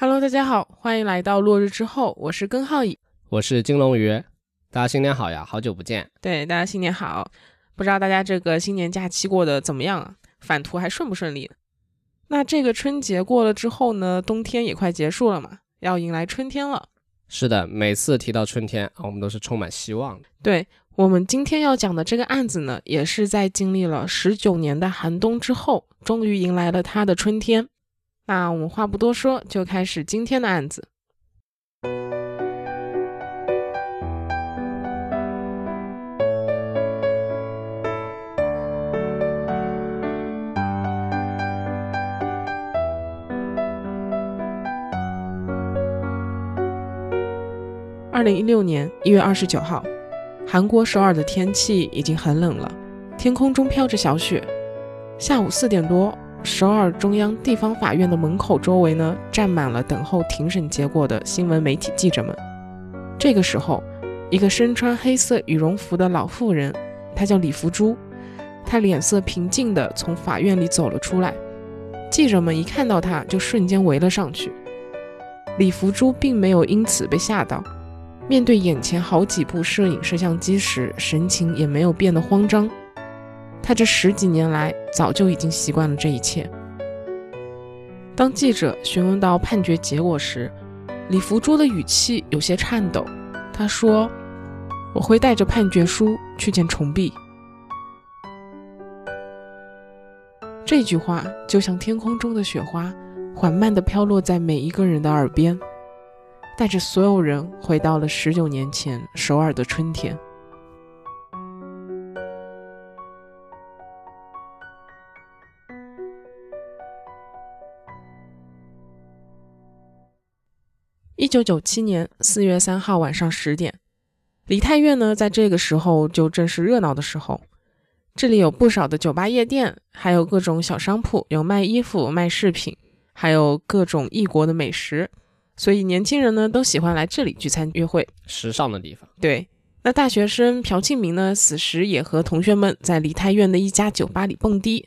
Hello，大家好，欢迎来到落日之后，我是根浩乙，我是金龙鱼，大家新年好呀，好久不见。对，大家新年好，不知道大家这个新年假期过得怎么样啊？返途还顺不顺利？那这个春节过了之后呢，冬天也快结束了嘛，要迎来春天了。是的，每次提到春天啊，我们都是充满希望的。对我们今天要讲的这个案子呢，也是在经历了十九年的寒冬之后，终于迎来了它的春天。那我们话不多说，就开始今天的案子。二零一六年一月二十九号，韩国首尔的天气已经很冷了，天空中飘着小雪。下午四点多。首尔中央地方法院的门口周围呢，站满了等候庭审结果的新闻媒体记者们。这个时候，一个身穿黑色羽绒服的老妇人，她叫李福珠，她脸色平静地从法院里走了出来。记者们一看到她，就瞬间围了上去。李福珠并没有因此被吓到，面对眼前好几部摄影摄像机时，神情也没有变得慌张。他这十几年来早就已经习惯了这一切。当记者询问到判决结果时，李福珠的语气有些颤抖。他说：“我会带着判决书去见重碧。”这句话就像天空中的雪花，缓慢地飘落在每一个人的耳边，带着所有人回到了十九年前首尔的春天。一九九七年四月三号晚上十点，梨泰院呢，在这个时候就正是热闹的时候。这里有不少的酒吧、夜店，还有各种小商铺，有卖衣服、卖饰品，还有各种异国的美食。所以年轻人呢，都喜欢来这里聚餐约会，时尚的地方。对，那大学生朴庆明呢，此时也和同学们在梨泰院的一家酒吧里蹦迪。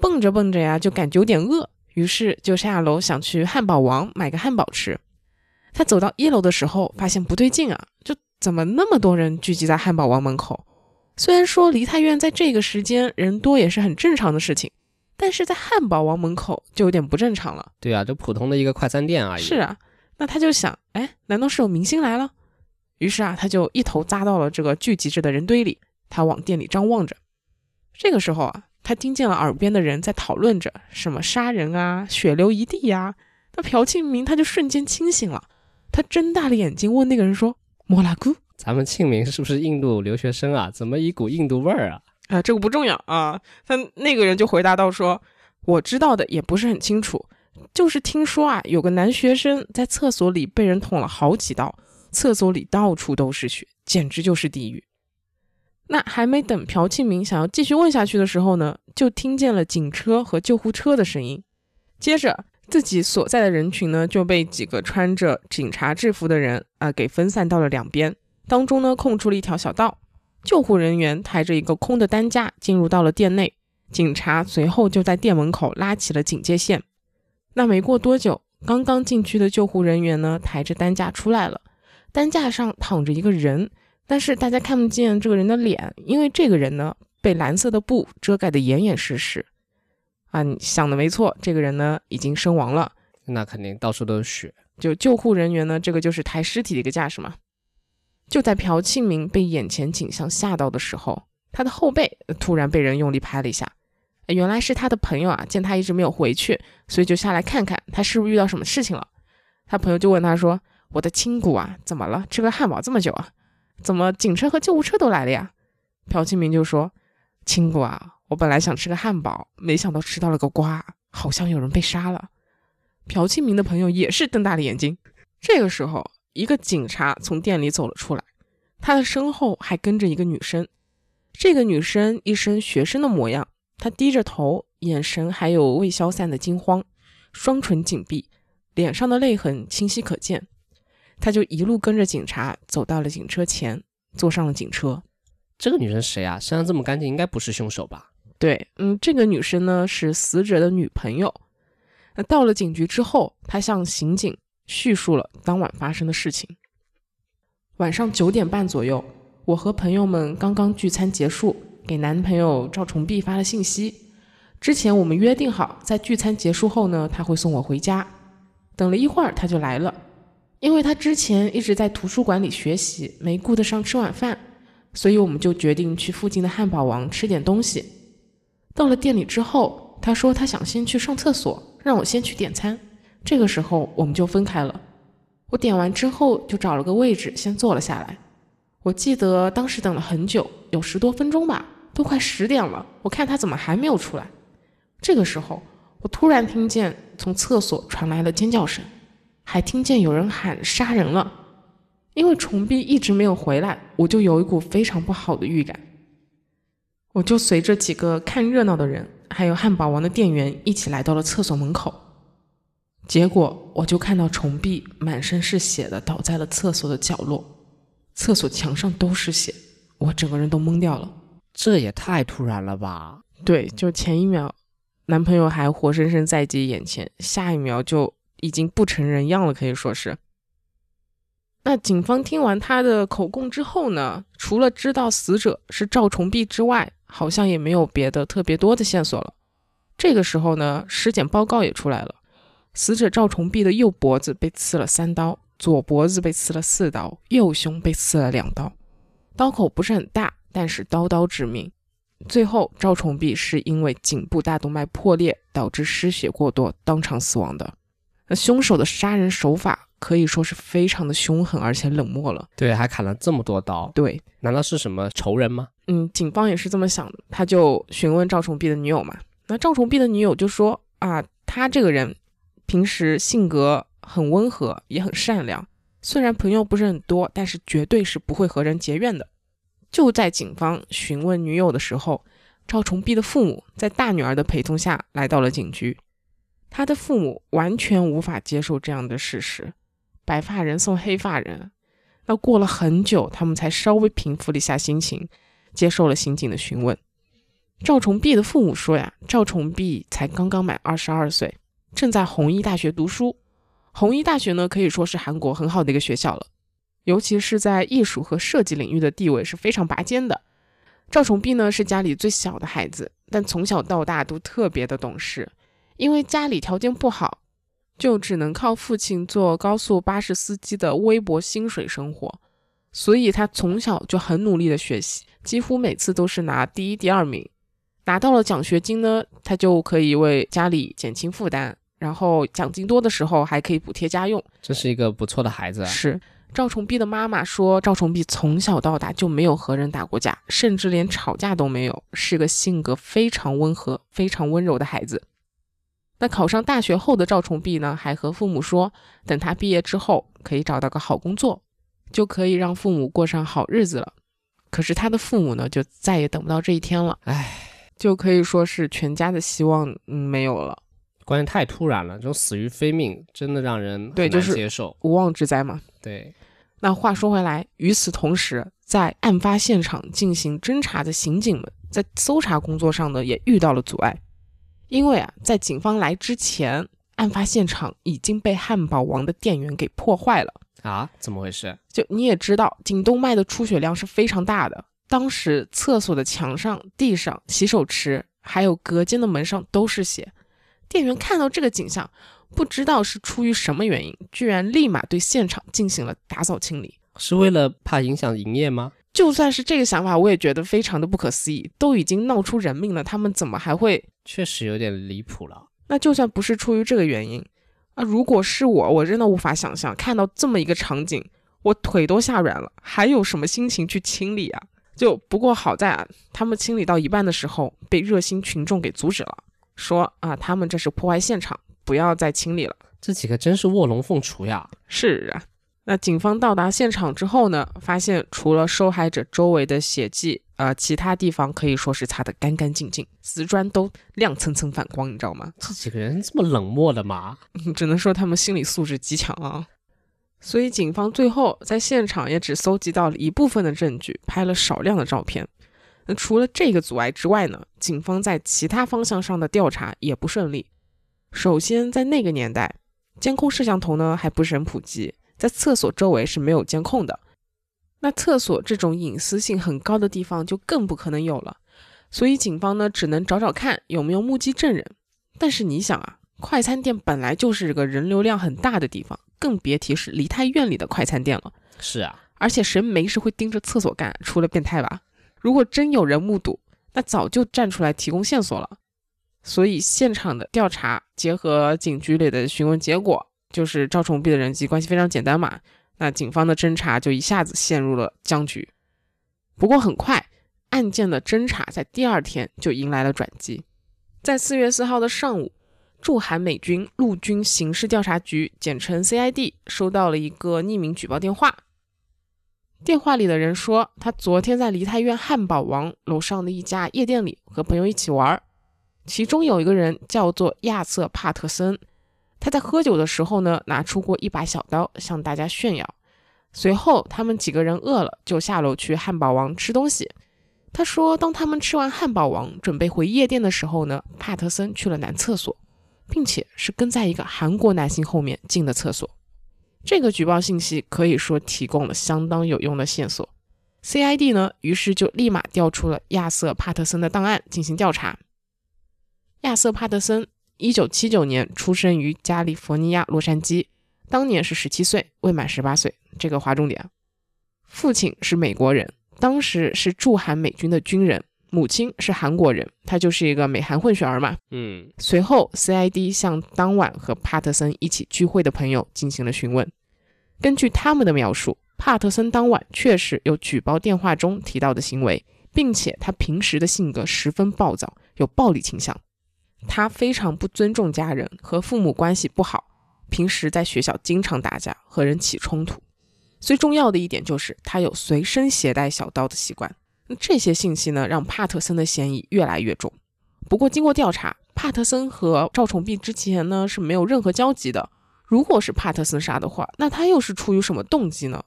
蹦着蹦着呀，就感觉有点饿，于是就下楼想去汉堡王买个汉堡吃。他走到一楼的时候，发现不对劲啊！就怎么那么多人聚集在汉堡王门口？虽然说梨泰院在这个时间人多也是很正常的事情，但是在汉堡王门口就有点不正常了。对啊，就普通的一个快餐店而已。是啊，那他就想，哎，难道是有明星来了？于是啊，他就一头扎到了这个聚集着的人堆里，他往店里张望着。这个时候啊，他听见了耳边的人在讨论着什么杀人啊，血流一地呀。那朴庆明他就瞬间清醒了。他睁大了眼睛问那个人说：“莫拉姑，咱们庆明是不是印度留学生啊？怎么一股印度味儿啊？”啊，这个不重要啊。他那个人就回答道：“说我知道的也不是很清楚，就是听说啊，有个男学生在厕所里被人捅了好几刀，厕所里到处都是血，简直就是地狱。”那还没等朴庆明想要继续问下去的时候呢，就听见了警车和救护车的声音，接着。自己所在的人群呢，就被几个穿着警察制服的人啊给分散到了两边，当中呢空出了一条小道。救护人员抬着一个空的担架进入到了店内，警察随后就在店门口拉起了警戒线。那没过多久，刚刚进去的救护人员呢抬着担架出来了，担架上躺着一个人，但是大家看不见这个人的脸，因为这个人呢被蓝色的布遮盖得严严实实。啊，你想的没错，这个人呢已经身亡了。那肯定到处都是血。就救护人员呢，这个就是抬尸体的一个架势嘛。就在朴庆明被眼前景象吓到的时候，他的后背突然被人用力拍了一下。原来是他的朋友啊，见他一直没有回去，所以就下来看看他是不是遇到什么事情了。他朋友就问他说：“我的亲骨啊，怎么了？吃个汉堡这么久啊？怎么警车和救护车都来了呀？”朴庆明就说：“亲骨啊。”我本来想吃个汉堡，没想到吃到了个瓜，好像有人被杀了。朴庆明的朋友也是瞪大了眼睛。这个时候，一个警察从店里走了出来，他的身后还跟着一个女生。这个女生一身学生的模样，她低着头，眼神还有未消散的惊慌，双唇紧闭，脸上的泪痕清晰可见。她就一路跟着警察走到了警车前，坐上了警车。这个女生谁啊？身上这么干净，应该不是凶手吧？对，嗯，这个女生呢是死者的女朋友。那到了警局之后，她向刑警叙述了当晚发生的事情。晚上九点半左右，我和朋友们刚刚聚餐结束，给男朋友赵崇碧发了信息。之前我们约定好，在聚餐结束后呢，他会送我回家。等了一会儿，他就来了。因为他之前一直在图书馆里学习，没顾得上吃晚饭，所以我们就决定去附近的汉堡王吃点东西。到了店里之后，他说他想先去上厕所，让我先去点餐。这个时候我们就分开了。我点完之后就找了个位置先坐了下来。我记得当时等了很久，有十多分钟吧，都快十点了。我看他怎么还没有出来。这个时候，我突然听见从厕所传来了尖叫声。还听见有人喊杀人了，因为崇碧一直没有回来，我就有一股非常不好的预感。我就随着几个看热闹的人，还有汉堡王的店员一起来到了厕所门口。结果我就看到虫碧满身是血的倒在了厕所的角落，厕所墙上都是血，我整个人都懵掉了。这也太突然了吧？对，就前一秒，男朋友还活生生在自己眼前，下一秒就。已经不成人样了，可以说是。那警方听完他的口供之后呢，除了知道死者是赵崇碧之外，好像也没有别的特别多的线索了。这个时候呢，尸检报告也出来了，死者赵崇碧的右脖子被刺了三刀，左脖子被刺了四刀，右胸被刺了两刀，刀口不是很大，但是刀刀致命。最后，赵崇碧是因为颈部大动脉破裂导致失血过多，当场死亡的。那凶手的杀人手法可以说是非常的凶狠，而且冷漠了。对，还砍了这么多刀。对，难道是什么仇人吗？嗯，警方也是这么想的。他就询问赵崇碧的女友嘛。那赵崇碧的女友就说啊，他这个人平时性格很温和，也很善良。虽然朋友不是很多，但是绝对是不会和人结怨的。就在警方询问女友的时候，赵崇碧的父母在大女儿的陪同下来到了警局。他的父母完全无法接受这样的事实，白发人送黑发人。那过了很久，他们才稍微平复了一下心情，接受了刑警的询问。赵崇碧的父母说呀，赵崇碧才刚刚满二十二岁，正在弘一大学读书。弘一大学呢，可以说是韩国很好的一个学校了，尤其是在艺术和设计领域的地位是非常拔尖的。赵崇碧呢，是家里最小的孩子，但从小到大都特别的懂事。因为家里条件不好，就只能靠父亲做高速巴士司机的微薄薪水生活，所以他从小就很努力的学习，几乎每次都是拿第一、第二名。拿到了奖学金呢，他就可以为家里减轻负担，然后奖金多的时候还可以补贴家用。这是一个不错的孩子。啊是赵崇碧的妈妈说，赵崇碧从小到大就没有和人打过架，甚至连吵架都没有，是个性格非常温和、非常温柔的孩子。那考上大学后的赵崇碧呢，还和父母说，等他毕业之后可以找到个好工作，就可以让父母过上好日子了。可是他的父母呢，就再也等不到这一天了。唉，就可以说是全家的希望嗯没有了。关键太突然了，这种死于非命，真的让人对就是接受无妄之灾嘛。对。那话说回来，与此同时，在案发现场进行侦查的刑警们，在搜查工作上呢，也遇到了阻碍。因为啊，在警方来之前，案发现场已经被汉堡王的店员给破坏了啊？怎么回事？就你也知道，颈动脉的出血量是非常大的。当时厕所的墙上、地上、洗手池还有隔间的门上都是血。店员看到这个景象，不知道是出于什么原因，居然立马对现场进行了打扫清理。是为了怕影响营业吗？就算是这个想法，我也觉得非常的不可思议。都已经闹出人命了，他们怎么还会？确实有点离谱了。那就算不是出于这个原因，啊，如果是我，我真的无法想象看到这么一个场景，我腿都吓软了，还有什么心情去清理啊？就不过好在啊，他们清理到一半的时候，被热心群众给阻止了，说啊，他们这是破坏现场，不要再清理了。这几个真是卧龙凤雏呀！是啊。那警方到达现场之后呢，发现除了受害者周围的血迹，呃，其他地方可以说是擦得干干净净，瓷砖都亮蹭蹭反光，你知道吗？这几个人这么冷漠的吗？只能说他们心理素质极强啊。所以警方最后在现场也只搜集到了一部分的证据，拍了少量的照片。那除了这个阻碍之外呢，警方在其他方向上的调查也不顺利。首先，在那个年代。监控摄像头呢还不是很普及，在厕所周围是没有监控的。那厕所这种隐私性很高的地方就更不可能有了，所以警方呢只能找找看有没有目击证人。但是你想啊，快餐店本来就是个人流量很大的地方，更别提是梨泰院里的快餐店了。是啊，而且谁没事会盯着厕所干？除了变态吧？如果真有人目睹，那早就站出来提供线索了。所以现场的调查结合警局里的询问结果，就是赵崇碧的人际关系非常简单嘛。那警方的侦查就一下子陷入了僵局。不过很快，案件的侦查在第二天就迎来了转机。在四月四号的上午，驻韩美军陆军刑事调查局（简称 CID） 收到了一个匿名举报电话。电话里的人说，他昨天在梨泰院汉堡王楼上的一家夜店里和朋友一起玩，其中有一个人叫做亚瑟·帕特森。他在喝酒的时候呢，拿出过一把小刀向大家炫耀。随后，他们几个人饿了，就下楼去汉堡王吃东西。他说，当他们吃完汉堡王，准备回夜店的时候呢，帕特森去了男厕所，并且是跟在一个韩国男性后面进的厕所。这个举报信息可以说提供了相当有用的线索。CID 呢，于是就立马调出了亚瑟·帕特森的档案进行调查。亚瑟·帕特森，一九七九年出生于加利福尼亚洛杉矶，当年是十七岁，未满十八岁。这个划重点。父亲是美国人，当时是驻韩美军的军人；母亲是韩国人，他就是一个美韩混血儿嘛。嗯，随后，CID 向当晚和帕特森一起聚会的朋友进行了询问。根据他们的描述，帕特森当晚确实有举报电话中提到的行为，并且他平时的性格十分暴躁，有暴力倾向。他非常不尊重家人，和父母关系不好，平时在学校经常打架，和人起冲突。最重要的一点就是他有随身携带小刀的习惯。这些信息呢，让帕特森的嫌疑越来越重。不过经过调查，帕特森和赵崇碧之前呢是没有任何交集的。如果是帕特森杀的话，那他又是出于什么动机呢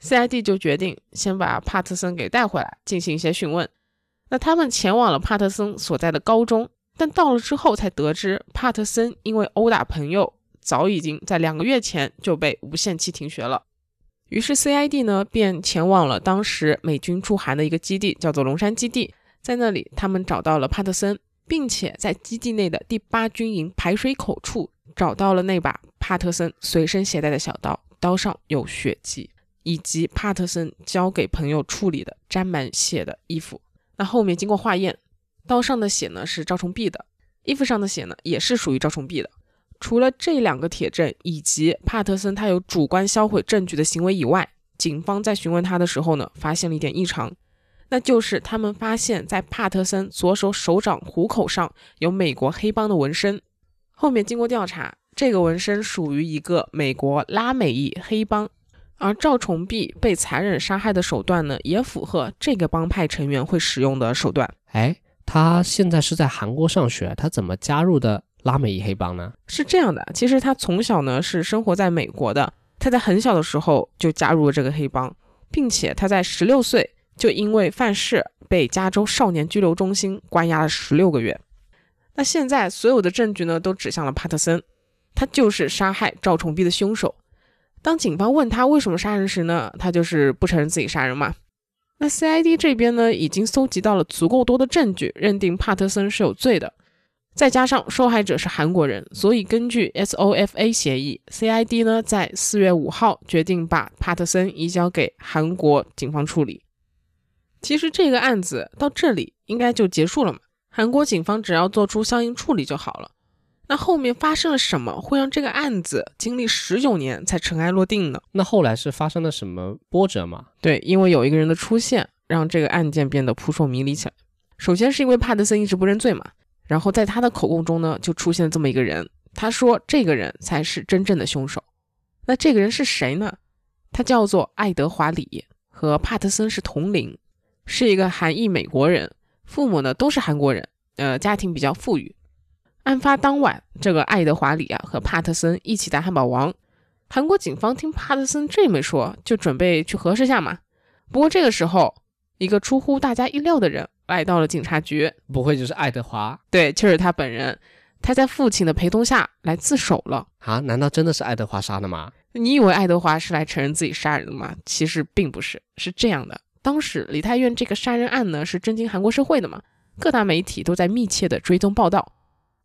？CID 就决定先把帕特森给带回来进行一些讯问。那他们前往了帕特森所在的高中，但到了之后才得知，帕特森因为殴打朋友，早已经在两个月前就被无限期停学了。于是 CID 呢便前往了当时美军驻韩的一个基地，叫做龙山基地。在那里，他们找到了帕特森，并且在基地内的第八军营排水口处找到了那把。帕特森随身携带的小刀，刀上有血迹，以及帕特森交给朋友处理的沾满血的衣服。那后面经过化验，刀上的血呢是赵崇碧的，衣服上的血呢也是属于赵崇碧的。除了这两个铁证以及帕特森他有主观销毁证据的行为以外，警方在询问他的时候呢，发现了一点异常，那就是他们发现，在帕特森左手手掌虎口上有美国黑帮的纹身。后面经过调查。这个纹身属于一个美国拉美裔黑帮，而赵崇碧被残忍杀害的手段呢，也符合这个帮派成员会使用的手段。哎，他现在是在韩国上学，他怎么加入的拉美裔黑帮呢？是这样的，其实他从小呢是生活在美国的，他在很小的时候就加入了这个黑帮，并且他在十六岁就因为犯事被加州少年拘留中心关押了十六个月。那现在所有的证据呢都指向了帕特森。他就是杀害赵崇碧的凶手。当警方问他为什么杀人时呢，他就是不承认自己杀人嘛。那 CID 这边呢，已经搜集到了足够多的证据，认定帕特森是有罪的。再加上受害者是韩国人，所以根据 SOFA 协议，CID 呢在四月五号决定把帕特森移交给韩国警方处理。其实这个案子到这里应该就结束了嘛，韩国警方只要做出相应处理就好了。那后面发生了什么，会让这个案子经历十九年才尘埃落定呢？那后来是发生了什么波折吗？对，因为有一个人的出现，让这个案件变得扑朔迷离起来。首先是因为帕特森一直不认罪嘛，然后在他的口供中呢，就出现了这么一个人，他说这个人才是真正的凶手。那这个人是谁呢？他叫做爱德华里，和帕特森是同龄，是一个韩裔美国人，父母呢都是韩国人，呃，家庭比较富裕。案发当晚，这个爱德华里啊和帕特森一起在汉堡王。韩国警方听帕特森这么说，就准备去核实下嘛。不过这个时候，一个出乎大家意料的人来到了警察局，不会就是爱德华？对，就是他本人。他在父亲的陪同下来自首了。啊？难道真的是爱德华杀的吗？你以为爱德华是来承认自己杀人的吗？其实并不是，是这样的。当时李泰院这个杀人案呢，是震惊韩国社会的嘛，各大媒体都在密切的追踪报道。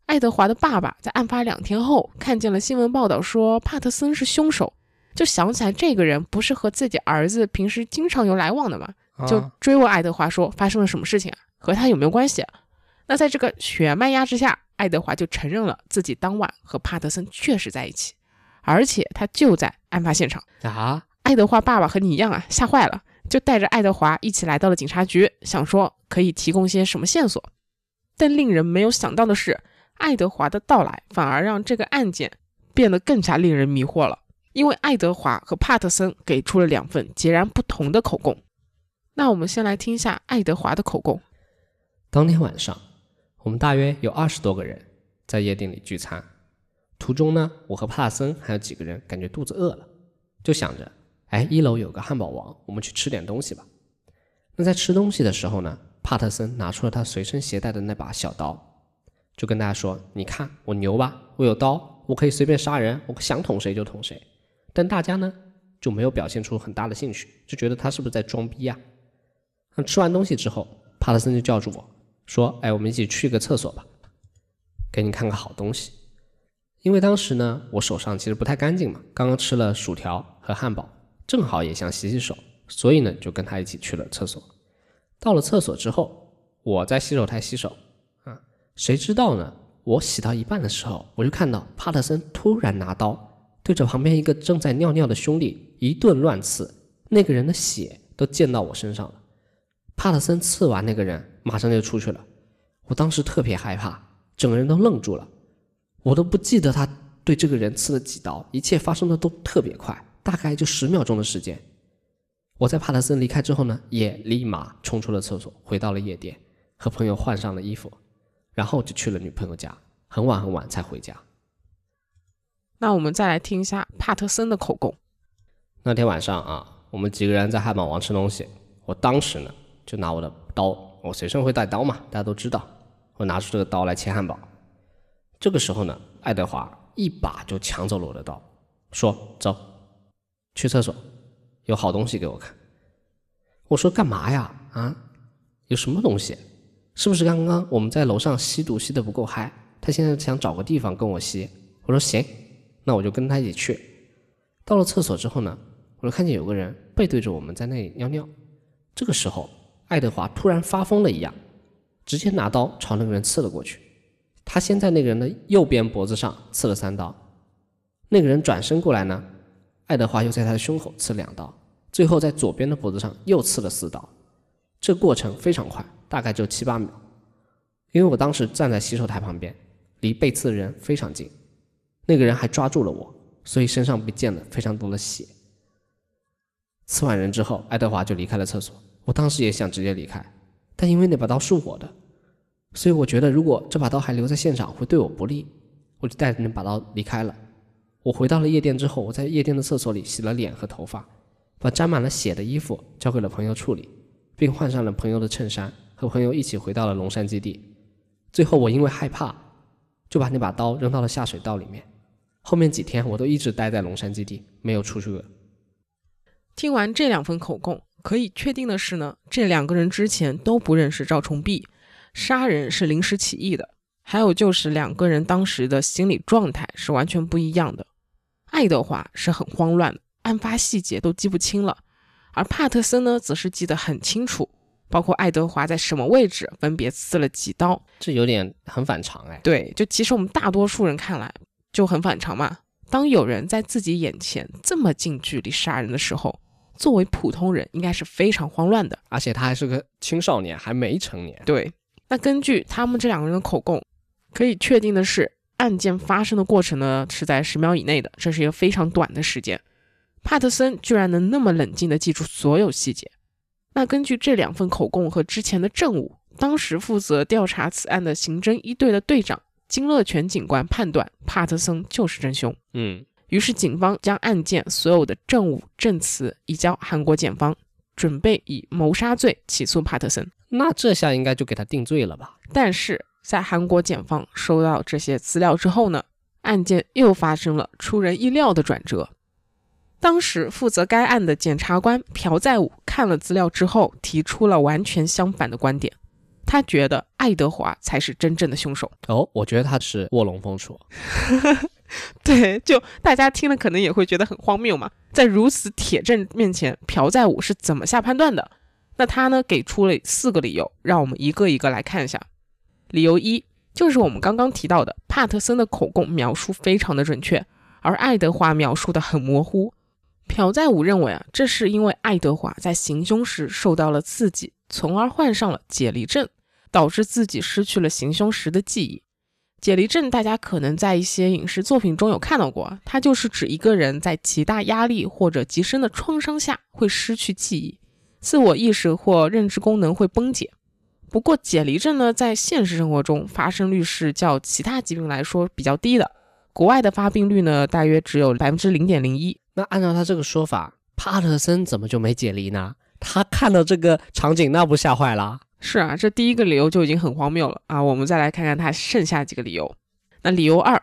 爱德华的爸爸在案发两天后看见了新闻报道说帕特森是凶手，就想起来这个人不是和自己儿子平时经常有来往的吗？就啊追问爱德华说发生了什么事情啊，和他有没有关系啊？那在这个血脉压制下，爱德华就承认了自己当晚和帕特森确实在一起，而且他就在案发现场。啊，爱德华爸爸和你一样啊，吓坏了，就带着爱德华一起来到了警察局，想说可以提供些什么线索。但令人没有想到的是，爱德华的到来反而让这个案件变得更加令人迷惑了，因为爱德华和帕特森给出了两份截然不同的口供。那我们先来听一下爱德华的口供。当天晚上，我们大约有二十多个人在夜店里聚餐。途中呢，我和帕特森还有几个人感觉肚子饿了，就想着，哎，一楼有个汉堡王，我们去吃点东西吧。那在吃东西的时候呢，帕特森拿出了他随身携带的那把小刀，就跟大家说：“你看我牛吧，我有刀，我可以随便杀人，我想捅谁就捅谁。”但大家呢就没有表现出很大的兴趣，就觉得他是不是在装逼呀、那吃完东西之后，帕特森就叫住我说：“哎，我们一起去个厕所吧，给你看个好东西。”因为当时呢，我手上其实不太干净嘛，刚刚吃了薯条和汉堡，正好也想洗洗手，所以呢，就跟他一起去了厕所。到了厕所之后，我在洗手台洗手，谁知道呢？我洗到一半的时候，我就看到帕特森突然拿刀对着旁边一个正在尿尿的兄弟一顿乱刺，那个人的血都溅到我身上了。帕特森刺完那个人，马上就出去了。我当时特别害怕，整个人都愣住了。我都不记得他对这个人刺了几刀，一切发生的都特别快，大概就十秒钟的时间。我在帕特森离开之后呢，也立马冲出了厕所，回到了夜店，和朋友换上了衣服，然后就去了女朋友家，很晚很晚才回家。那我们再来听一下帕特森的口供。那天晚上啊，我们几个人在汉堡王吃东西，我当时呢就拿我的刀，我随身会带刀嘛，大家都知道，我拿出这个刀来切汉堡。这个时候呢，爱德华一把就抢走了我的刀，说：“走，去厕所，有好东西给我看。”我说：“干嘛呀？啊，有什么东西？是不是刚刚我们在楼上吸毒吸得不够嗨？他现在想找个地方跟我吸。”我说：“行，那我就跟他一起去。”到了厕所之后呢，我就看见有个人背对着我们在那里尿尿。这个时候，爱德华突然发疯了一样，直接拿刀朝那个人刺了过去。他先在那个人的右边脖子上刺了三刀，那个人转身过来呢，爱德华又在他的胸口刺两刀，最后在左边的脖子上又刺了四刀。这过程非常快，大概就七八秒。因为我当时站在洗手台旁边，离被刺的人非常近，那个人还抓住了我，所以身上被溅了非常多的血。刺完人之后，爱德华就离开了厕所。我当时也想直接离开，但因为那把刀是我的，所以我觉得如果这把刀还留在现场会对我不利，我就带着那把刀离开了。我回到了夜店之后，我在夜店的厕所里洗了脸和头发，把沾满了血的衣服交给了朋友处理，并换上了朋友的衬衫，和朋友一起回到了龙山基地。最后，我因为害怕，就把那把刀扔到了下水道里面。后面几天我都一直待在龙山基地，没有出去过。听完这两份口供，可以确定的是呢，这两个人之前都不认识赵崇碧，杀人是临时起意的。还有就是两个人当时的心理状态是完全不一样的。爱德华是很慌乱，案发细节都记不清了，而帕特森呢，则是记得很清楚，包括爱德华在什么位置分别刺了几刀。这有点很反常哎。对，就其实我们大多数人看来就很反常嘛。当有人在自己眼前这么近距离杀人的时候，作为普通人应该是非常慌乱的。而且他还是个青少年，还没成年。对，那根据他们这两个人的口供，可以确定的是，案件发生的过程呢是在十秒以内的，这是一个非常短的时间。帕特森居然能那么冷静地记住所有细节。那根据这两份口供和之前的证物，当时负责调查此案的刑侦一队的队长金乐全警官判断帕特森就是真凶。嗯，于是警方将案件所有的证物、证词移交韩国检方，准备以谋杀罪起诉帕特森。那这下应该就给他定罪了吧？但是在韩国检方收到这些资料之后呢，案件又发生了出人意料的转折。当时负责该案的检察官朴在武看了资料之后，提出了完全相反的观点。他觉得爱德华才是真正的凶手。哦，我觉得他是卧龙凤雏。对，就大家听了可能也会觉得很荒谬嘛。在如此铁证面前，朴在武是怎么下判断的？那他呢，给出了四个理由，让我们一个一个来看一下。理由一就是我们刚刚提到的，帕特森的口供描述非常的准确，而爱德华描述的很模糊。朴在武认为啊，这是因为爱德华在行凶时受到了刺激，从而患上了解离症，导致自己失去了行凶时的记忆。解离症大家可能在一些影视作品中有看到过，它就是指一个人在极大压力或者极深的创伤下会失去记忆，自我意识或认知功能会崩解。不过解离症呢，在现实生活中发生率是较其他疾病来说比较低的，国外的发病率呢大约只有百分之零点零一。那按照他这个说法，帕特森怎么就没解离呢？他看到这个场景，那不吓坏了？是啊，这第一个理由就已经很荒谬了啊！我们再来看看他剩下几个理由。那理由二，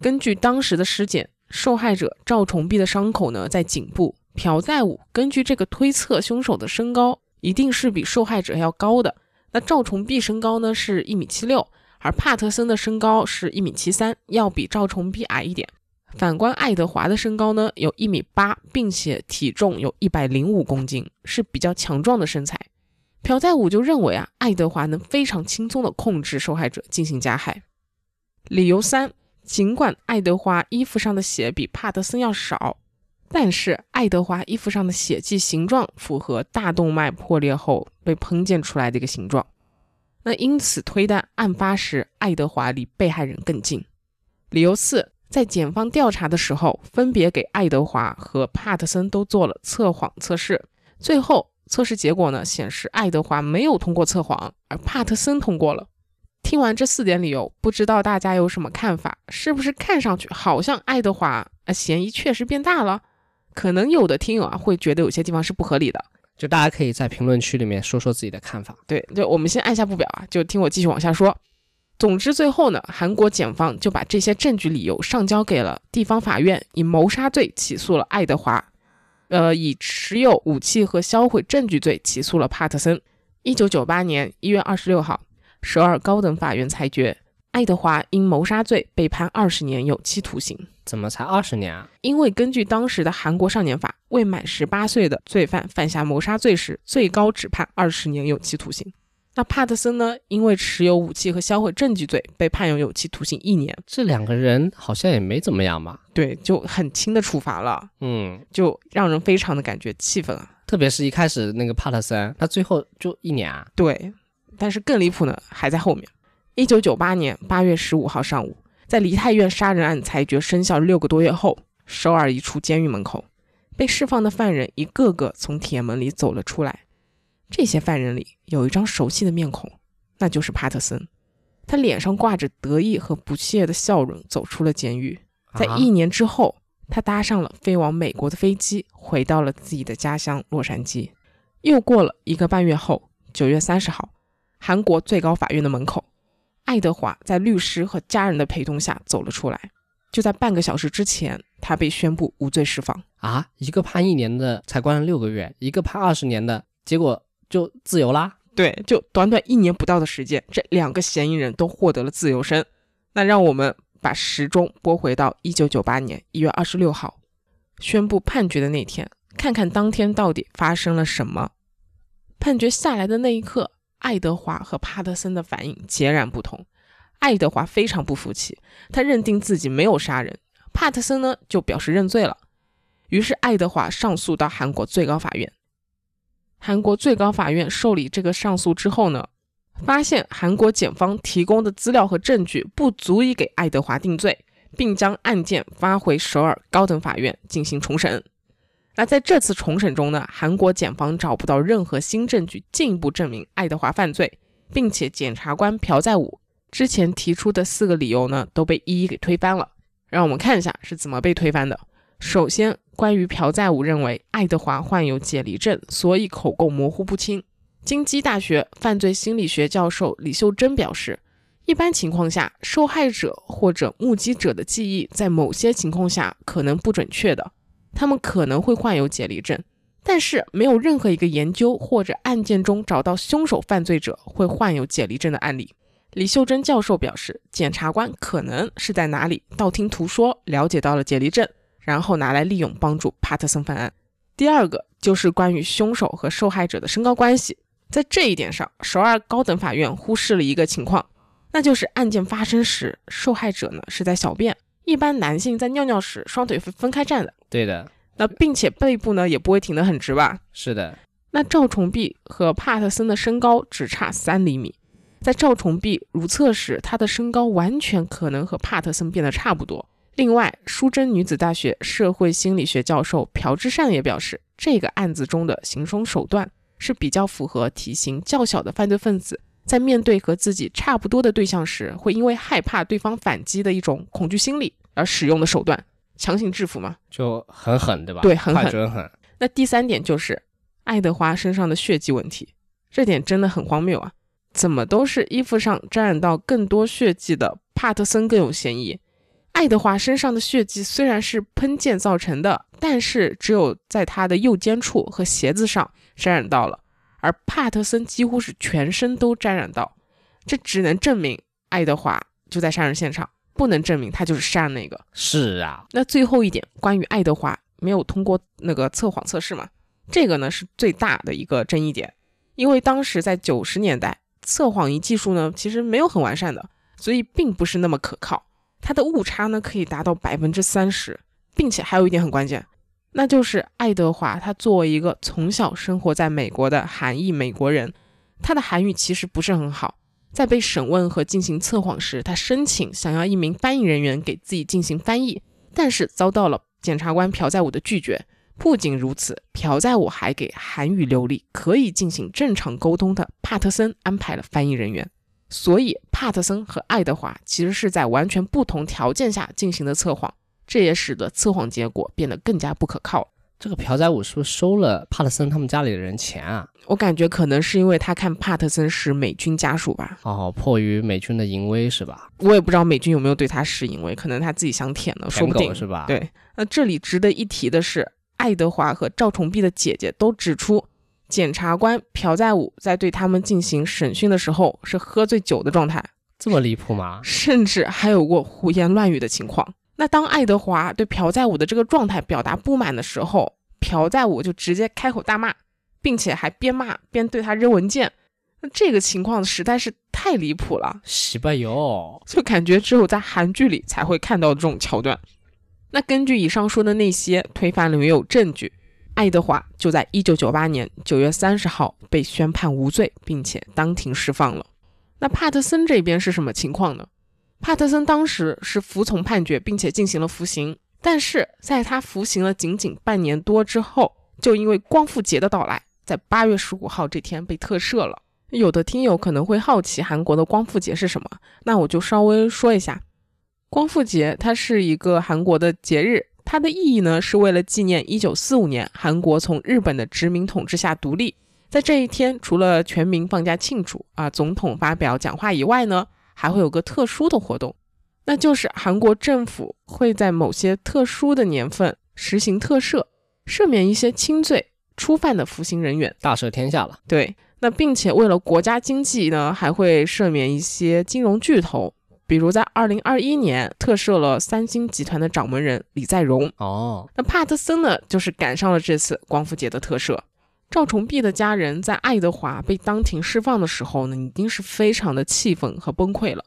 根据当时的尸检，受害者赵崇碧的伤口呢在颈部。朴在武根据这个推测，凶手的身高一定是比受害者要高的。那赵崇碧身高呢是一米七六，而帕特森的身高是一米七三，要比赵崇碧矮一点。反观爱德华的身高呢，有一米八，并且体重有一百零五公斤，是比较强壮的身材。朴在武就认为啊，爱德华能非常轻松地控制受害者进行加害。理由三，尽管爱德华衣服上的血比帕特森要少，但是爱德华衣服上的血迹形状符合大动脉破裂后被喷溅出来的一个形状，那因此推断案发时爱德华离被害人更近。理由四。在检方调查的时候，分别给爱德华和帕特森都做了测谎测试，最后测试结果呢显示爱德华没有通过测谎，而帕特森通过了。听完这四点理由，不知道大家有什么看法？是不是看上去好像爱德华啊嫌疑确实变大了？可能有的听友啊会觉得有些地方是不合理的，就大家可以在评论区里面说说自己的看法。对，就我们先按下不表啊，就听我继续往下说。总之，最后呢，韩国检方就把这些证据理由上交给了地方法院，以谋杀罪起诉了爱德华，呃，以持有武器和销毁证据罪起诉了帕特森。一九九八年一月二十六号，首尔高等法院裁决，爱德华因谋杀罪被判二十年有期徒刑。怎么才二十年啊？因为根据当时的韩国少年法，未满十八岁的罪犯犯下谋杀罪时，最高只判二十年有期徒刑。那帕特森呢？因为持有武器和销毁证据罪，被判有有期徒刑一年。这两个人好像也没怎么样吧？对，就很轻的处罚了。嗯，就让人非常的感觉气愤啊！特别是一开始那个帕特森，他最后就一年啊。对，但是更离谱呢，还在后面。一九九八年八月十五号上午，在梨泰院杀人案裁决生效六个多月后，首尔一处监狱门口，被释放的犯人一个个从铁门里走了出来。这些犯人里有一张熟悉的面孔，那就是帕特森。他脸上挂着得意和不屑的笑容，走出了监狱。在一年之后，他搭上了飞往美国的飞机，回到了自己的家乡洛杉矶。又过了一个半月后，九月三十号，韩国最高法院的门口，爱德华在律师和家人的陪同下走了出来。就在半个小时之前，他被宣布无罪释放。啊，一个判一年的才关了六个月，一个判二十年的结果。就自由啦，对，就短短一年不到的时间，这两个嫌疑人都获得了自由身。那让我们把时钟拨回到一九九八年一月二十六号，宣布判决的那天，看看当天到底发生了什么。判决下来的那一刻，爱德华和帕特森的反应截然不同。爱德华非常不服气，他认定自己没有杀人。帕特森呢，就表示认罪了。于是爱德华上诉到韩国最高法院。韩国最高法院受理这个上诉之后呢，发现韩国检方提供的资料和证据不足以给爱德华定罪，并将案件发回首尔高等法院进行重审。那在这次重审中呢，韩国检方找不到任何新证据进一步证明爱德华犯罪，并且检察官朴在武之前提出的四个理由呢，都被一一给推翻了。让我们看一下是怎么被推翻的。首先，关于朴在武认为爱德华患有解离症，所以口供模糊不清。京畿大学犯罪心理学教授李秀珍表示，一般情况下，受害者或者目击者的记忆在某些情况下可能不准确的，他们可能会患有解离症，但是没有任何一个研究或者案件中找到凶手犯罪者会患有解离症的案例。李秀珍教授表示，检察官可能是在哪里道听途说了解到了解离症，然后拿来利用帮助帕特森犯案。第二个就是关于凶手和受害者的身高关系，在这一点上，首尔高等法院忽视了一个情况。那就是案件发生时，受害者呢是在小便。一般男性在尿尿时，双腿是分开站的。对的。那并且背部呢也不会挺得很直吧？是的。那赵崇碧和帕特森的身高只差三厘米，在赵崇碧如厕时，他的身高完全可能和帕特森变得差不多。另外，淑珍女子大学社会心理学教授朴智善也表示，这个案子中的行凶手段是比较符合体型较小的犯罪分子。在面对和自己差不多的对象时，会因为害怕对方反击的一种恐惧心理而使用的手段，强行制服嘛，就很狠，对吧？对，很狠，准狠。那第三点就是爱德华身上的血迹问题，这点真的很荒谬啊！怎么都是衣服上沾染到更多血迹的帕特森更有嫌疑。爱德华身上的血迹虽然是喷溅造成的，但是只有在他的右肩处和鞋子上沾染到了。而帕特森几乎是全身都沾染到，这只能证明爱德华就在杀人现场，不能证明他就是杀人那个。是啊，那最后一点，关于爱德华没有通过那个测谎测试嘛？这个呢是最大的一个争议点，因为当时在九十年代，测谎仪技术呢其实没有很完善的，所以并不是那么可靠。它的误差呢可以达到百分之三十，并且还有一点很关键。那就是爱德华，他作为一个从小生活在美国的韩裔美国人，他的韩语其实不是很好。在被审问和进行测谎时，他申请想要一名翻译人员给自己进行翻译，但是遭到了检察官朴在武的拒绝。不仅如此，朴在武还给韩语流利、可以进行正常沟通的帕特森安排了翻译人员。所以，帕特森和爱德华其实是在完全不同条件下进行的测谎。这也使得测谎结果变得更加不可靠。这个朴宰武是不是收了帕特森他们家里的人钱啊？我感觉可能是因为他看帕特森是美军家属吧。哦，迫于美军的淫威是吧？我也不知道美军有没有对他施淫威，可能他自己想舔了，说不定是吧？对。那这里值得一提的是，爱德华和赵崇碧的姐姐都指出，检察官朴在武在对他们进行审讯的时候是喝醉酒的状态。这么离谱吗？甚至还有过胡言乱语的情况。那当爱德华对朴在武的这个状态表达不满的时候，朴在武就直接开口大骂，并且还边骂边对他扔文件。那这个情况实在是太离谱了，洗吧哟，就感觉只有在韩剧里才会看到这种桥段。那根据以上说的那些推翻了没有证据，爱德华就在一九九八年九月三十号被宣判无罪，并且当庭释放了。那帕特森这边是什么情况呢？帕特森当时是服从判决，并且进行了服刑，但是在他服刑了仅仅半年多之后，就因为光复节的到来，在八月十五号这天被特赦了。有的听友可能会好奇韩国的光复节是什么，那我就稍微说一下，光复节它是一个韩国的节日，它的意义呢是为了纪念一九四五年韩国从日本的殖民统治下独立。在这一天，除了全民放假庆祝啊，总统发表讲话以外呢。还会有个特殊的活动，那就是韩国政府会在某些特殊的年份实行特赦，赦免一些轻罪初犯的服刑人员，大赦天下了。对，那并且为了国家经济呢，还会赦免一些金融巨头，比如在二零二一年特赦了三星集团的掌门人李在镕。哦，那帕特森呢，就是赶上了这次光复节的特赦。赵崇碧的家人在爱德华被当庭释放的时候呢，已经是非常的气愤和崩溃了。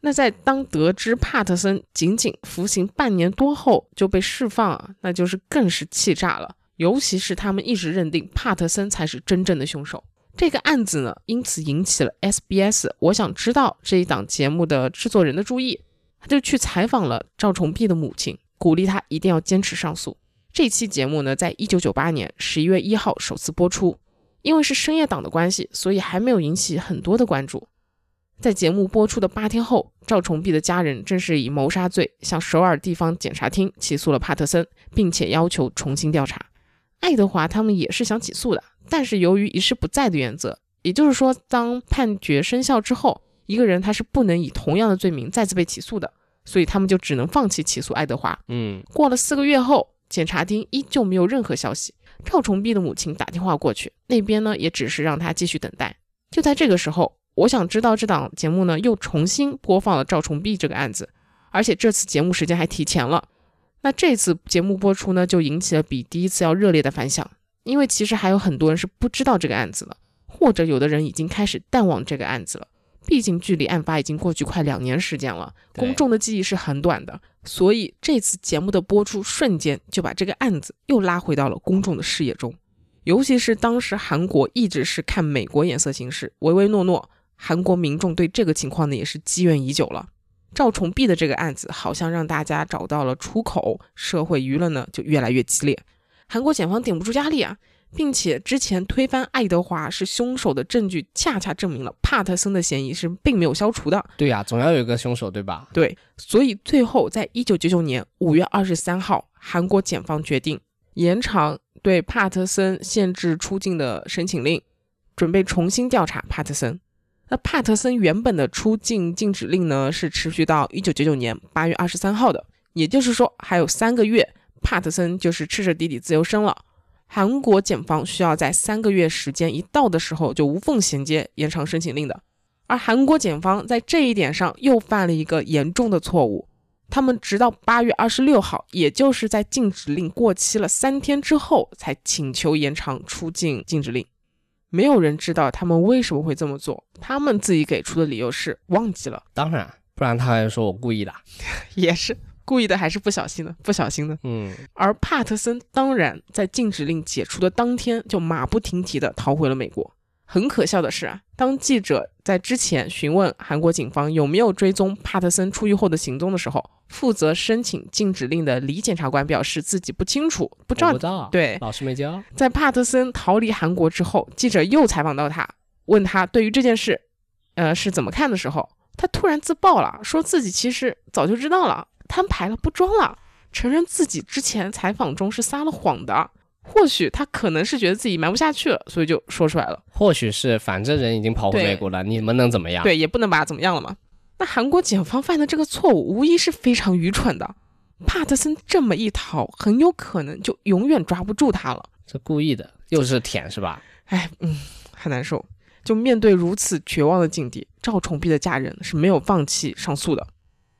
那在当得知帕特森仅仅服刑半年多后就被释放啊，那就是更是气炸了。尤其是他们一直认定帕特森才是真正的凶手。这个案子呢，因此引起了 SBS 我想知道这一档节目的制作人的注意，他就去采访了赵崇碧的母亲，鼓励他一定要坚持上诉。这期节目呢，在一九九八年十一月一号首次播出，因为是深夜档的关系，所以还没有引起很多的关注。在节目播出的八天后，赵崇碧的家人正式以谋杀罪向首尔地方检察厅起诉了帕特森，并且要求重新调查。爱德华他们也是想起诉的，但是由于一事不在的原则，也就是说，当判决生效之后，一个人他是不能以同样的罪名再次被起诉的，所以他们就只能放弃起诉爱德华。嗯，过了四个月后，检察厅依旧没有任何消息。赵崇碧的母亲打电话过去，那边呢也只是让他继续等待。就在这个时候，我想知道这档节目呢又重新播放了赵崇碧这个案子，而且这次节目时间还提前了。那这次节目播出呢，就引起了比第一次要热烈的反响，因为其实还有很多人是不知道这个案子的，或者有的人已经开始淡忘这个案子了。毕竟距离案发已经过去快两年时间了，公众的记忆是很短的，所以这次节目的播出瞬间就把这个案子又拉回到了公众的视野中。尤其是当时韩国一直是看美国眼色行事，唯唯诺诺，韩国民众对这个情况呢也是积怨已久了。赵崇碧的这个案子好像让大家找到了出口，社会舆论呢就越来越激烈。韩国检方顶不住压力啊，并且之前推翻爱德华是凶手的证据，恰恰证明了帕特森的嫌疑是并没有消除的。对呀、总要有一个凶手，对吧？对，所以最后在一九九九年五月二十三号，韩国检方决定延长对帕特森限制出境的申请令，准备重新调查帕特森。那帕特森原本的出境禁止令呢，是持续到一九九九年八月二十三号的，也就是说还有三个月，帕特森就是彻彻底底自由身了。韩国检方需要在三个月时间一到的时候就无缝衔接延长申请令的，而韩国检方在这一点上又犯了一个严重的错误，他们直到八月二十六号，也就是在禁止令过期了三天之后，才请求延长出境禁止令。没有人知道他们为什么会这么做，他们自己给出的理由是忘记了，当然，不然他还说我故意的。也是故意的，还是不小心的？不小心的。嗯，而帕特森当然在禁止令解除的当天就马不停蹄地逃回了美国。很可笑的是啊，当记者在之前询问韩国警方有没有追踪帕特森出狱后的行踪的时候，负责申请禁止令的李检察官表示自己不清楚，不知道不知道，对老师没教。在帕特森逃离韩国之后，记者又采访到他，问他对于这件事，呃是怎么看的时候，他突然自爆了，说自己其实早就知道了，摊牌了，不装了，承认自己之前采访中是撒了谎的。或许他可能是觉得自己瞒不下去了，所以就说出来了。或许是，反正人已经跑回美国了，你们能怎么样？对，也不能把他怎么样了嘛。那韩国检方犯的这个错误，无疑是非常愚蠢的。帕特森这么一逃，很有可能就永远抓不住他了。这故意的，又是舔是吧？哎，嗯，很难受。就面对如此绝望的境地，赵崇碧的家人是没有放弃上诉的。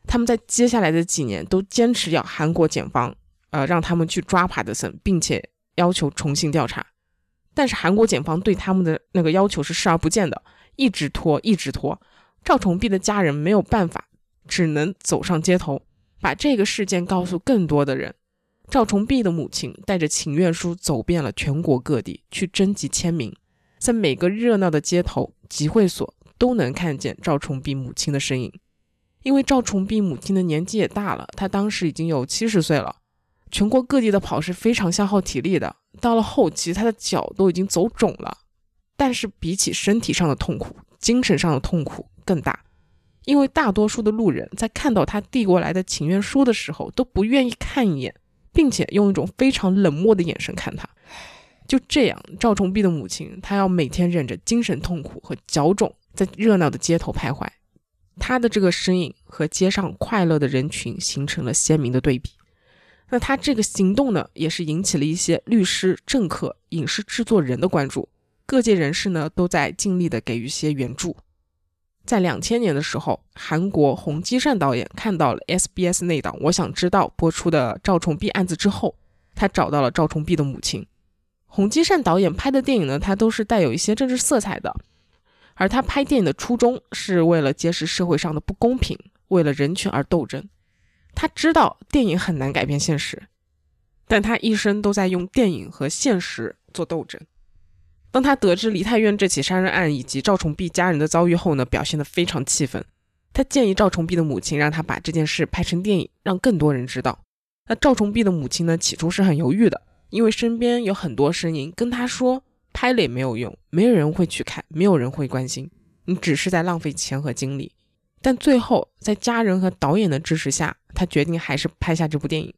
他们在接下来的几年都坚持要韩国检方，呃，让他们去抓帕特森，并且要求重新调查。但是韩国检方对他们的那个要求是视而不见的，一直拖，一直拖。赵崇碧的家人没有办法，只能走上街头，把这个事件告诉更多的人。赵崇碧的母亲带着请愿书走遍了全国各地，去征集签名，在每个热闹的街头、集会所都能看见赵崇碧母亲的身影。因为赵崇碧母亲的年纪也大了，她当时已经有七十岁了，全国各地的跑是非常消耗体力的。到了后期，他的脚都已经走肿了。但是比起身体上的痛苦，精神上的痛苦更大，因为大多数的路人在看到他递过来的请愿书的时候，都不愿意看一眼，并且用一种非常冷漠的眼神看他。就这样，赵崇碧的母亲，她要每天忍着精神痛苦和脚肿，在热闹的街头徘徊。她的这个身影和街上快乐的人群形成了鲜明的对比。那他这个行动呢，也是引起了一些律师、政客、影视制作人的关注。各界人士呢都在尽力的给予一些援助。在两千年的时候，韩国洪基善导演看到了 SBS 那档《我想知道》播出的赵崇碧案子之后，他找到了赵崇碧的母亲。洪基善导演拍的电影呢，他都是带有一些政治色彩的，而他拍电影的初衷是为了揭示社会上的不公平，为了人权而斗争。他知道电影很难改变现实，但他一生都在用电影和现实做斗争。当他得知梨泰院这起杀人案以及赵崇碧家人的遭遇后呢，表现得非常气愤。他建议赵崇碧的母亲让他把这件事拍成电影，让更多人知道。那赵崇碧的母亲呢，起初是很犹豫的，因为身边有很多声音跟他说，拍了也没有用，没有人会去看，没有人会关心，你只是在浪费钱和精力。但最后，在家人和导演的支持下，他决定还是拍下这部电影。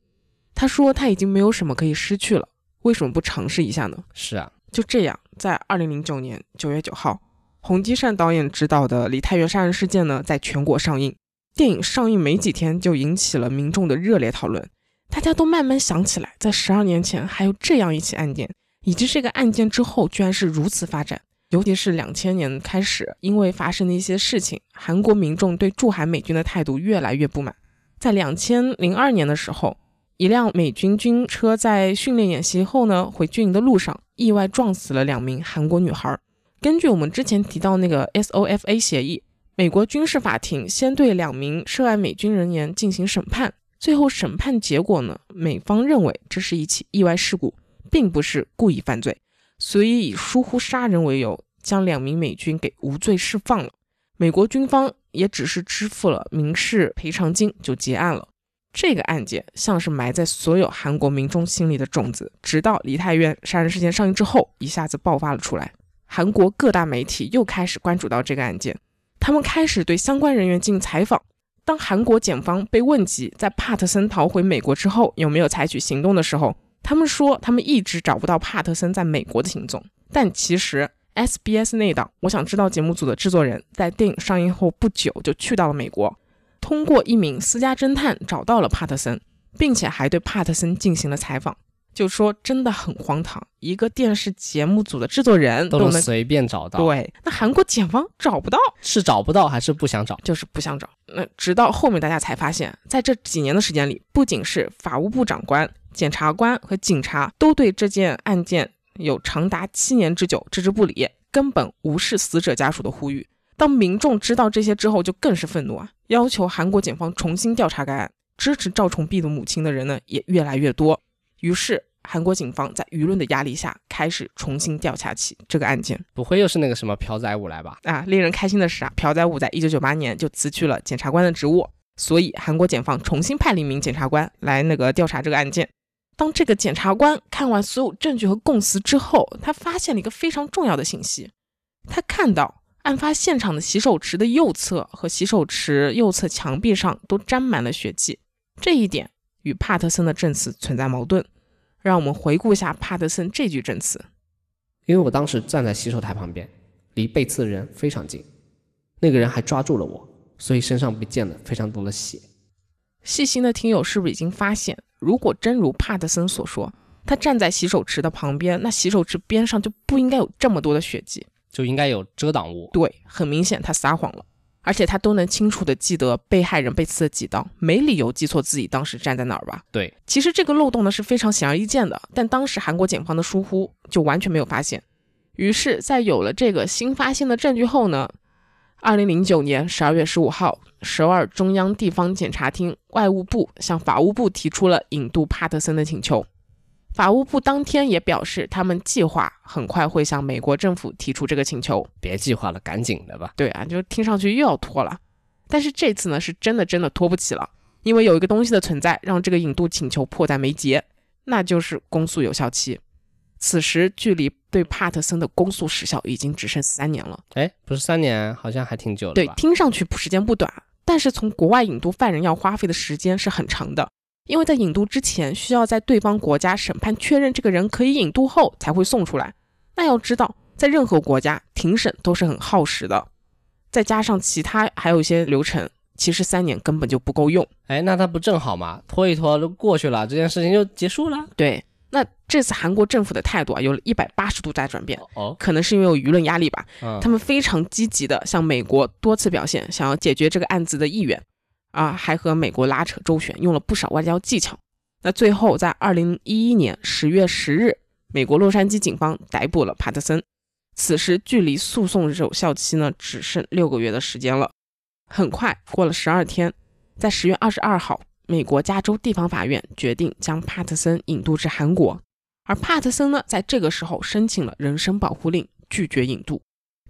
他说他已经没有什么可以失去了，为什么不尝试一下呢？是啊，就这样，在二零零九年九月九号，洪基善导演执导的《李泰院杀人事件》呢，在全国上映。电影上映没几天，就引起了民众的热烈讨论。大家都慢慢想起来，在十二年前还有这样一起案件，以及这个案件之后居然是如此发展。尤其是两千年开始，因为发生的一些事情，韩国民众对驻韩美军的态度越来越不满。在两千零二年的时候，一辆美军军车在训练演习后呢，回军营的路上意外撞死了两名韩国女孩。根据我们之前提到那个 SOFA 协议，美国军事法庭先对两名涉案美军人员进行审判，最后审判结果呢，美方认为这是一起意外事故，并不是故意犯罪，所以以疏忽杀人为由，将两名美军给无罪释放了。美国军方也只是支付了民事赔偿金就结案了。这个案件像是埋在所有韩国民众心里的种子，直到梨泰院杀人事件上映之后，一下子爆发了出来。韩国各大媒体又开始关注到这个案件，他们开始对相关人员进行采访。当韩国检方被问及在帕特森逃回美国之后有没有采取行动的时候，他们说他们一直找不到帕特森在美国的行踪。但其实 SBS 内档《我想知道》节目组的制作人在电影上映后不久就去到了美国，通过一名私家侦探找到了帕特森，并且还对帕特森进行了采访。就说真的很荒唐，一个电视节目组的制作人都能随便找到。对，那韩国检方找不到，是找不到还是不想找？就是不想找。那直到后面大家才发现，在这几年的时间里，不仅是法务部长官、检察官和警察都对这件案件有长达七年之久置之不理，根本无视死者家属的呼吁。当民众知道这些之后，就更是愤怒啊，要求韩国检方重新调查该案。支持赵崇碧的母亲的人呢，也越来越多。于是，韩国警方在舆论的压力下，开始重新调查起这个案件。不会又是那个什么朴载武来吧？啊，令人开心的是啊，朴载武在一九九八年就辞去了检察官的职务，所以韩国检方重新派了一名检察官来那个调查这个案件。当这个检察官看完所有证据和供词之后，他发现了一个非常重要的信息：他看到案发现场的洗手池的右侧和洗手池右侧墙壁上都沾满了血迹。这一点。与帕特森的证词存在矛盾，让我们回顾一下帕特森这句证词。因为我当时站在洗手台旁边，离被刺的人非常近，那个人还抓住了我，所以身上被溅了非常多的血。细心的听友是不是已经发现，如果真如帕特森所说，他站在洗手池的旁边，那洗手池边上就不应该有这么多的血迹，就应该有遮挡物。对，很明显他撒谎了。而且他都能清楚的记得被害人被刺了几刀，没理由记错自己当时站在哪儿吧？对，其实这个漏洞呢是非常显而易见的，但当时韩国检方的疏忽就完全没有发现。于是，在有了这个新发现的证据后呢，二零零九年十二月十五号，首尔中央地方检察厅外务部向法务部提出了引渡帕特森的请求。法务部当天也表示，他们计划很快会向美国政府提出这个请求。别计划了，赶紧的吧。对啊，就听上去又要拖了。但是这次呢，是真的真的拖不起了，因为有一个东西的存在，让这个引渡请求迫在眉睫，那就是公诉有效期。此时距离对帕特森的公诉时效已经只剩三年了。哎，不是三年，好像还挺久的。对，听上去时间不短，但是从国外引渡犯人要花费的时间是很长的。因为在引渡之前，需要在对方国家审判确认这个人可以引渡后才会送出来。那要知道，在任何国家庭审都是很耗时的，再加上其他还有一些流程，其实三年根本就不够用。哎，那他不正好吗？拖一拖都过去了，这件事情就结束了。对，那这次韩国政府的态度啊，有了一百八十度大转变。哦，可能是因为有舆论压力吧。他们非常积极的向美国多次表现想要解决这个案子的意愿。啊，还和美国拉扯周旋，用了不少外交技巧。那最后，在二零一一年十月十日，美国洛杉矶警方逮捕了帕特森。此时距离诉讼有效期呢，只剩六个月的时间了。很快过了十二天，在十月二十二号，美国加州地方法院决定将帕特森引渡至韩国。而帕特森呢，在这个时候申请了人身保护令，拒绝引渡。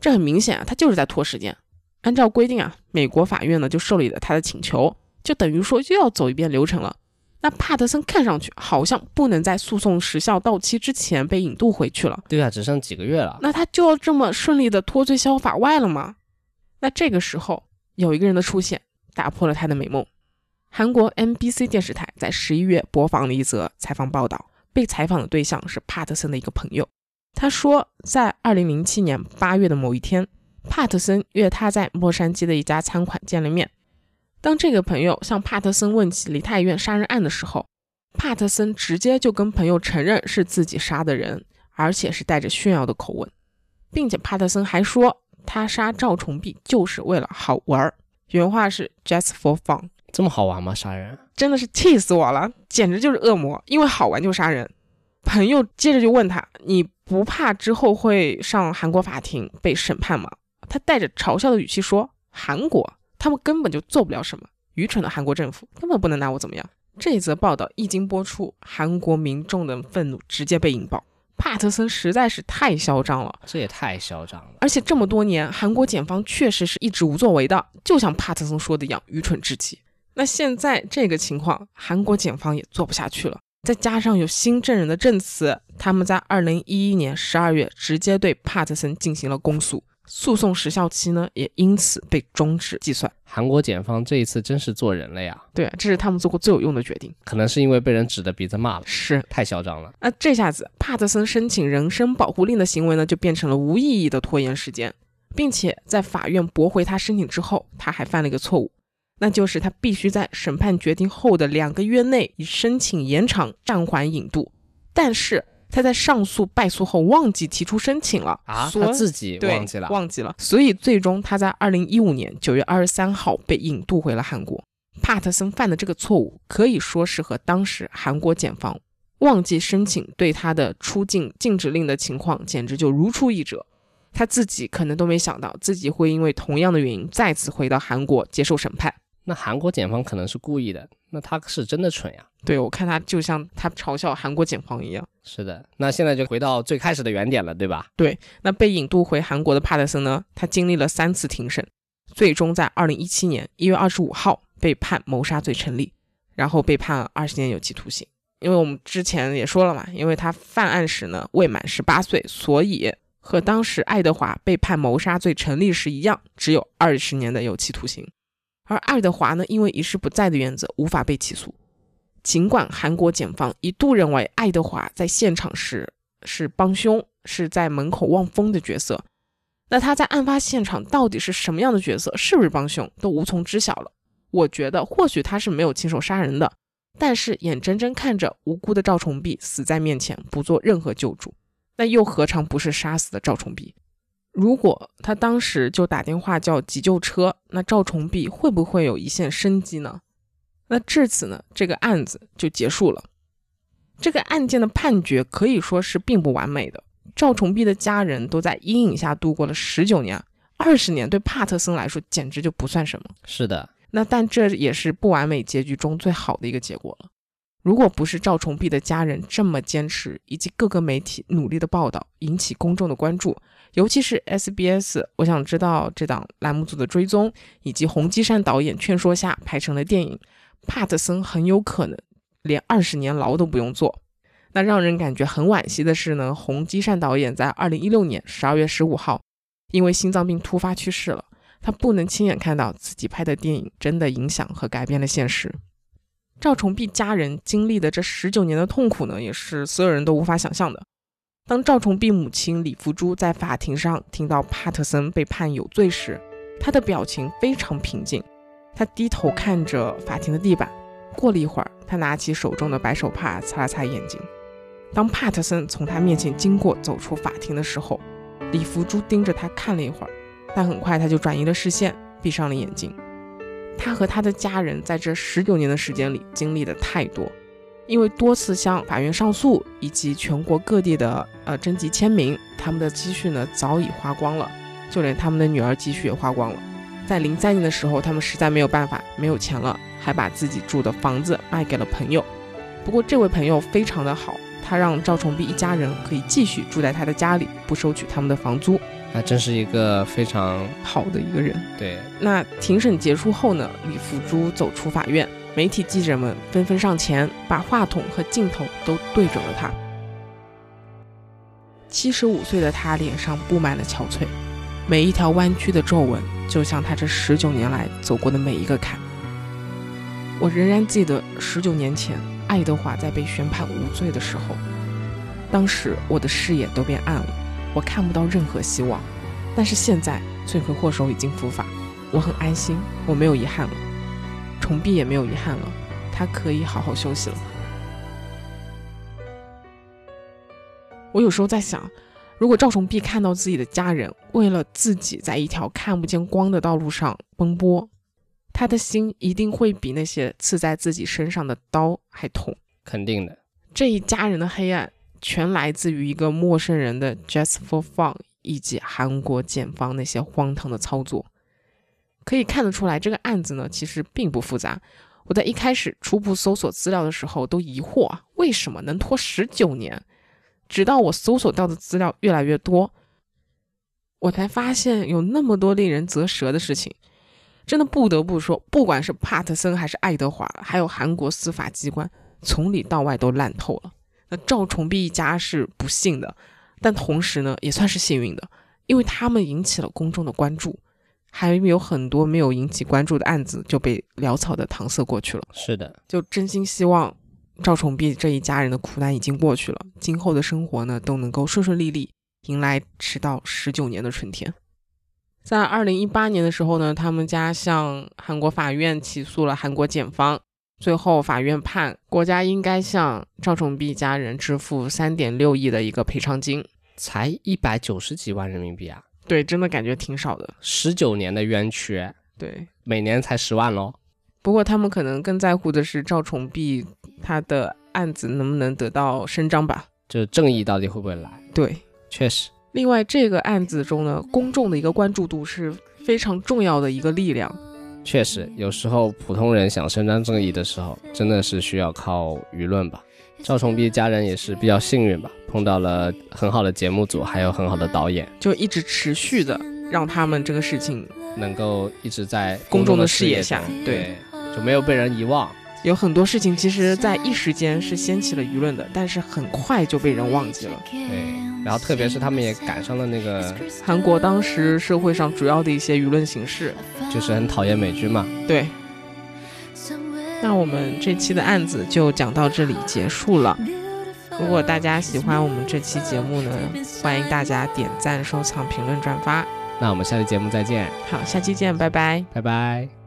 这很明显啊，他就是在拖时间。按照规定啊，美国法院呢就受理了他的请求，就等于说又要走一遍流程了。那帕特森看上去好像不能在诉讼时效到期之前被引渡回去了。对啊，只剩几个月了。那他就要这么顺利的脱罪逍遥法外了吗？那这个时候有一个人的出现，打破了他的美梦。韩国 MBC 电视台在十一月播放了一则采访报道，被采访的对象是帕特森的一个朋友。他说，在二零零七年八月的某一天。帕特森约他在洛杉矶的一家餐馆见了面。当这个朋友向帕特森问起梨泰院杀人案的时候，帕特森直接就跟朋友承认是自己杀的人，而且是带着炫耀的口吻，并且帕特森还说他杀赵崇碧就是为了好玩儿，原话是 just for fun。这么好玩吗？杀人？真的是气死我了，简直就是恶魔，因为好玩就杀人。朋友接着就问他：“你不怕之后会上韩国法庭被审判吗？”他带着嘲笑的语气说：“韩国，他们根本就做不了什么，愚蠢的韩国政府根本不能拿我怎么样。”这则报道一经播出，韩国民众的愤怒直接被引爆。帕特森实在是太嚣张了，这也太嚣张了。而且这么多年，韩国检方确实是一直无作为的，就像帕特森说的一样，愚蠢至极。那现在这个情况，韩国检方也做不下去了。再加上有新证人的证词，他们在二零一一年十二月直接对帕特森进行了公诉，诉讼时效期呢也因此被终止计算。韩国检方这一次真是做人了呀！对，这是他们做过最有用的决定。可能是因为被人指着鼻子骂了，是太嚣张了。那这下子，帕特森申请人身保护令的行为呢，就变成了无意义的拖延时间，并且在法院驳回他申请之后，他还犯了一个错误。那就是他必须在审判决定后的两个月内以申请延长暂缓引渡，但是他在上诉败诉后忘记提出申请了啊，他自己忘记了，忘记了，所以最终他在二零一五年九月二十三号被引渡回了韩国。帕特森犯的这个错误可以说是和当时韩国检方忘记申请对他的出境禁止令的情况简直就如出一辙，他自己可能都没想到自己会因为同样的原因再次回到韩国接受审判。那韩国检方可能是故意的，那他是真的蠢呀。对我看他就像他嘲笑韩国警方一样。是的，那现在就回到最开始的原点了，对吧？对，那被引渡回韩国的帕特森呢？他经历了三次庭审，最终在二零一七年一月二十五号被判谋杀罪成立，然后被判二十年有期徒刑。因为我们之前也说了嘛，因为他犯案时呢未满十八岁，所以和当时爱德华被判谋杀罪成立时一样，只有二十年的有期徒刑。而爱德华呢，因为一事不在的原则无法被起诉。尽管韩国检方一度认为爱德华在现场时是帮凶，是在门口望风的角色，那他在案发现场到底是什么样的角色，是不是帮凶，都无从知晓了。我觉得或许他是没有亲手杀人的，但是眼睁睁看着无辜的赵崇碧死在面前，不做任何救助，那又何尝不是杀死的赵崇碧？如果他当时就打电话叫急救车，那赵崇碧会不会有一线生机呢？那至此呢，这个案子就结束了。这个案件的判决可以说是并不完美的。赵崇碧的家人都在阴影下度过了十九年、二十年，对帕特森来说简直就不算什么。是的，那但这也是不完美结局中最好的一个结果了。如果不是赵崇碧的家人这么坚持，以及各个媒体努力的报道，引起公众的关注。尤其是 SBS，我想知道这档栏目组的追踪，以及洪基善导演劝说下拍成了电影，帕特森很有可能连二十年牢都不用坐。那让人感觉很惋惜的是呢，洪基善导演在二零一六年十二月十五号，因为心脏病突发去世了。他不能亲眼看到自己拍的电影真的影响和改变了现实。赵崇碧家人经历的这十九年的痛苦呢，也是所有人都无法想象的。当赵崇碧母亲李福珠在法庭上听到帕特森被判有罪时，她的表情非常平静。她低头看着法庭的地板，过了一会儿，她拿起手中的白手帕擦了擦眼睛。当帕特森从她面前经过，走出法庭的时候，李福珠盯着他看了一会儿，但很快他就转移了视线，闭上了眼睛。他和他的家人在这十九年的时间里经历的太多。因为多次向法院上诉，以及全国各地的呃征集签名，他们的积蓄呢早已花光了，就连他们的女儿积蓄也花光了。在零三年的时候，他们实在没有办法，没有钱了，还把自己住的房子卖给了朋友。不过这位朋友非常的好，他让赵崇碧一家人可以继续住在他的家里，不收取他们的房租。那真是一个非常好的一个人。对，那庭审结束后呢，李福珠走出法院。媒体记者们纷纷上前，把话筒和镜头都对准了他。七十五岁的他脸上布满了憔悴，每一条弯曲的皱纹，就像他这十九年来走过的每一个坎。我仍然记得十九年前，爱德华在被宣判无罪的时候，当时我的视野都变暗了，我看不到任何希望。但是现在罪魁祸首已经伏法，我很安心，我没有遗憾了，重碧也没有遗憾了，他可以好好休息了。我有时候在想，如果赵崇碧看到自己的家人为了自己在一条看不见光的道路上奔波，他的心一定会比那些刺在自己身上的刀还痛。肯定的，这一家人的黑暗全来自于一个陌生人的 just for fun，以及韩国检方那些荒唐的操作。可以看得出来，这个案子呢其实并不复杂。我在一开始初步搜索资料的时候都疑惑啊，为什么能拖十九年？直到我搜索到的资料越来越多，我才发现有那么多令人啧舌的事情。真的不得不说，不管是帕特森还是爱德华，还有韩国司法机关，从里到外都烂透了。那赵崇碧一家是不幸的，但同时呢，也算是幸运的，因为他们引起了公众的关注，还有很多没有引起关注的案子就被潦草的搪塞过去了。是的，就真心希望赵崇碧这一家人的苦难已经过去了，今后的生活呢都能够顺顺利利，迎来迟到十九年的春天。在二零一八年的时候呢，他们家向韩国法院起诉了韩国检方，最后法院判国家应该向赵崇碧家人支付三点六亿的一个赔偿金。才一百九十几万人民币啊，对，真的感觉挺少的。十九年的冤屈，对，每年才十万喽。不过他们可能更在乎的是赵崇碧他的案子能不能得到伸张吧。就是正义到底会不会来？对，确实，另外这个案子中呢，公众的一个关注度是非常重要的一个力量。确实，有时候普通人想伸张正义的时候，真的是需要靠舆论吧。赵崇碧家人也是比较幸运吧，碰到了很好的节目组，还有很好的导演，就一直持续的让他们这个事情能够一直在公众的的视野下对，就没有被人遗忘。有很多事情，其实在一时间是掀起了舆论的，但是很快就被人忘记了。对，然后特别是他们也赶上了那个，韩国当时社会上主要的一些舆论形式，就是很讨厌美军嘛。对。那我们这期的案子就讲到这里结束了。如果大家喜欢我们这期节目呢，欢迎大家点赞、收藏、评论、转发。那我们下期节目再见，好，下期见，拜拜。拜拜。